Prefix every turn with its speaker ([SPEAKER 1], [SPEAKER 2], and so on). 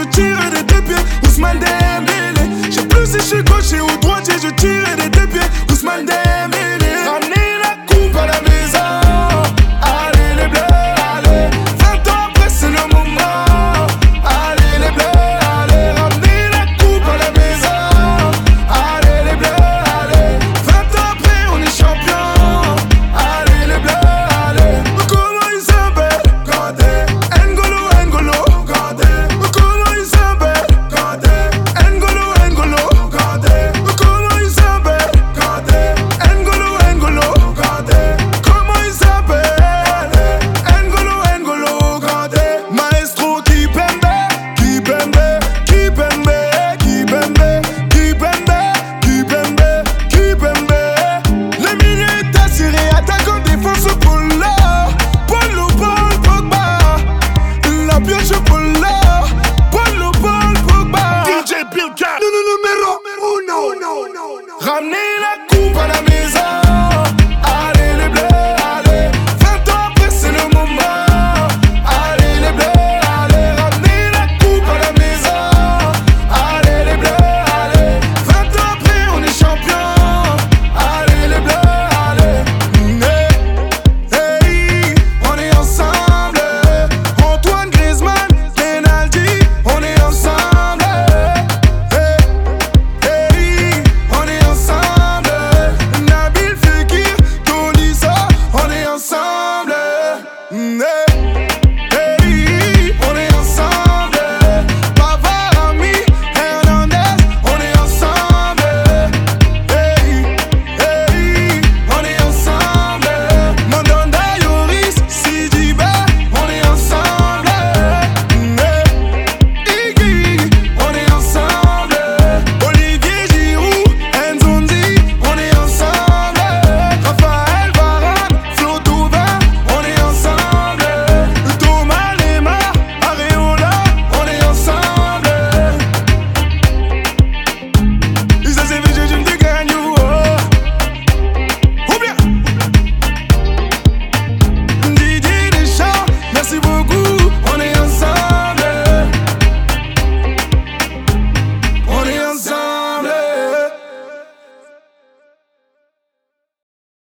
[SPEAKER 1] ou